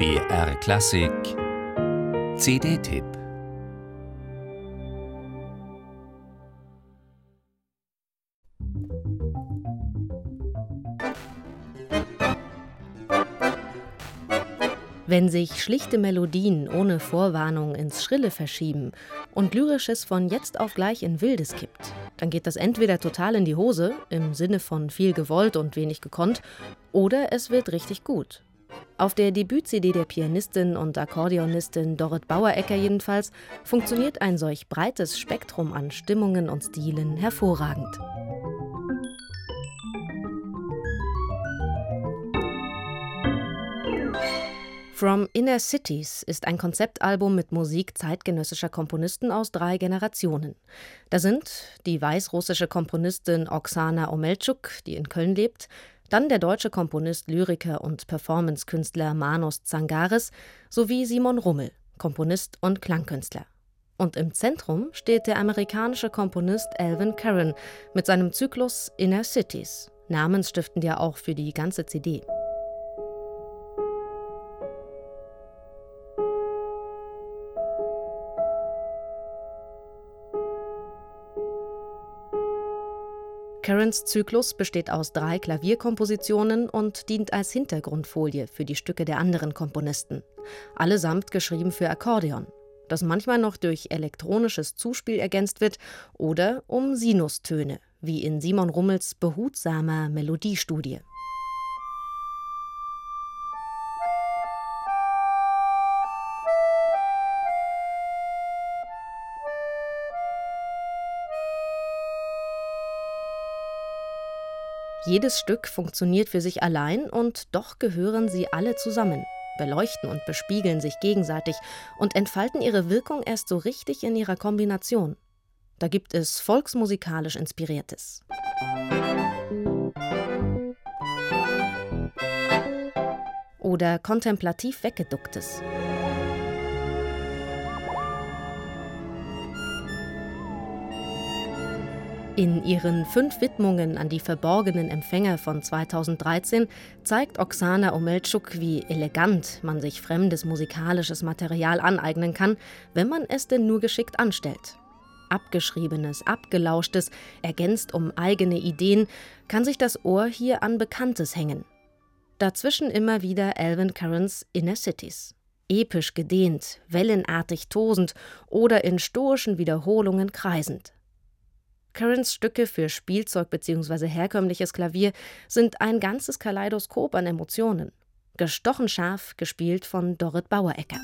BR Klassik CD-Tipp Wenn sich schlichte Melodien ohne Vorwarnung ins Schrille verschieben und Lyrisches von jetzt auf gleich in Wildes kippt, dann geht das entweder total in die Hose, im Sinne von viel gewollt und wenig gekonnt, oder es wird richtig gut. Auf der Debüt-CD der Pianistin und Akkordeonistin Dorit Bauerecker jedenfalls funktioniert ein solch breites Spektrum an Stimmungen und Stilen hervorragend. From Inner Cities ist ein Konzeptalbum mit Musik zeitgenössischer Komponisten aus drei Generationen. Da sind die weißrussische Komponistin Oksana Omelchuk, die in Köln lebt, dann der deutsche Komponist, Lyriker und Performancekünstler Manos Zangaris sowie Simon Rummel, Komponist und Klangkünstler. Und im Zentrum steht der amerikanische Komponist Alvin Curran mit seinem Zyklus Inner Cities, namensstiftend ja auch für die ganze CD. Carons Zyklus besteht aus drei Klavierkompositionen und dient als Hintergrundfolie für die Stücke der anderen Komponisten. Allesamt geschrieben für Akkordeon, das manchmal noch durch elektronisches Zuspiel ergänzt wird oder um Sinustöne, wie in Simon Rummels behutsamer Melodiestudie. Jedes Stück funktioniert für sich allein und doch gehören sie alle zusammen, beleuchten und bespiegeln sich gegenseitig und entfalten ihre Wirkung erst so richtig in ihrer Kombination. Da gibt es volksmusikalisch Inspiriertes. Oder kontemplativ Weggeducktes. In ihren fünf Widmungen an die verborgenen Empfänger von 2013 zeigt Oksana Omelchuk, wie elegant man sich fremdes musikalisches Material aneignen kann, wenn man es denn nur geschickt anstellt. Abgeschriebenes, abgelauschtes, ergänzt um eigene Ideen, kann sich das Ohr hier an Bekanntes hängen. Dazwischen immer wieder Alvin Currens Inner Cities. Episch gedehnt, wellenartig tosend oder in stoischen Wiederholungen kreisend. Currens Stücke für Spielzeug bzw. herkömmliches Klavier sind ein ganzes Kaleidoskop an Emotionen. Gestochen scharf gespielt von Dorit Bauerecker.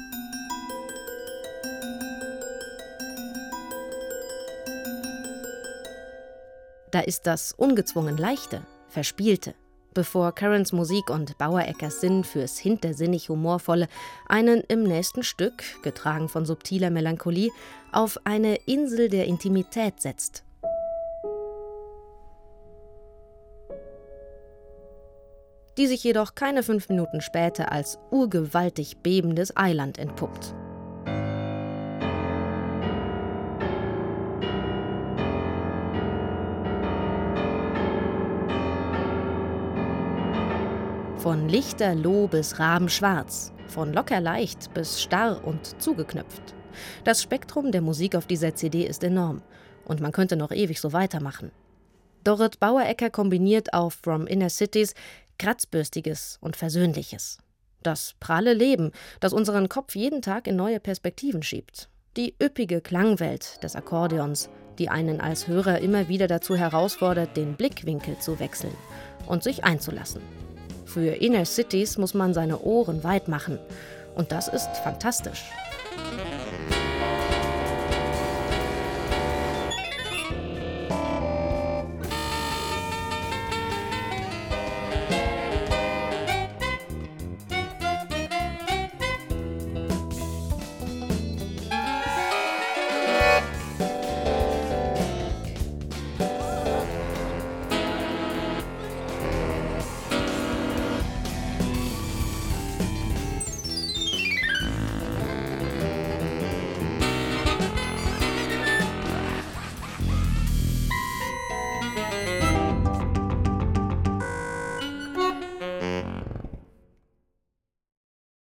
Da ist das ungezwungen Leichte, Verspielte, bevor Currens Musik und Bauereckers Sinn fürs hintersinnig Humorvolle einen im nächsten Stück, getragen von subtiler Melancholie, auf eine Insel der Intimität setzt die sich jedoch keine fünf Minuten später als urgewaltig bebendes Eiland entpuppt. Von lichterloh bis rabenschwarz, von locker leicht bis starr und zugeknöpft. Das Spektrum der Musik auf dieser CD ist enorm und man könnte noch ewig so weitermachen. Dorit Bauerecker kombiniert auf From Inner Cities Kratzbürstiges und Versöhnliches. Das pralle Leben, das unseren Kopf jeden Tag in neue Perspektiven schiebt. Die üppige Klangwelt des Akkordeons, die einen als Hörer immer wieder dazu herausfordert, den Blickwinkel zu wechseln und sich einzulassen. Für Inner Cities muss man seine Ohren weit machen. Und das ist fantastisch.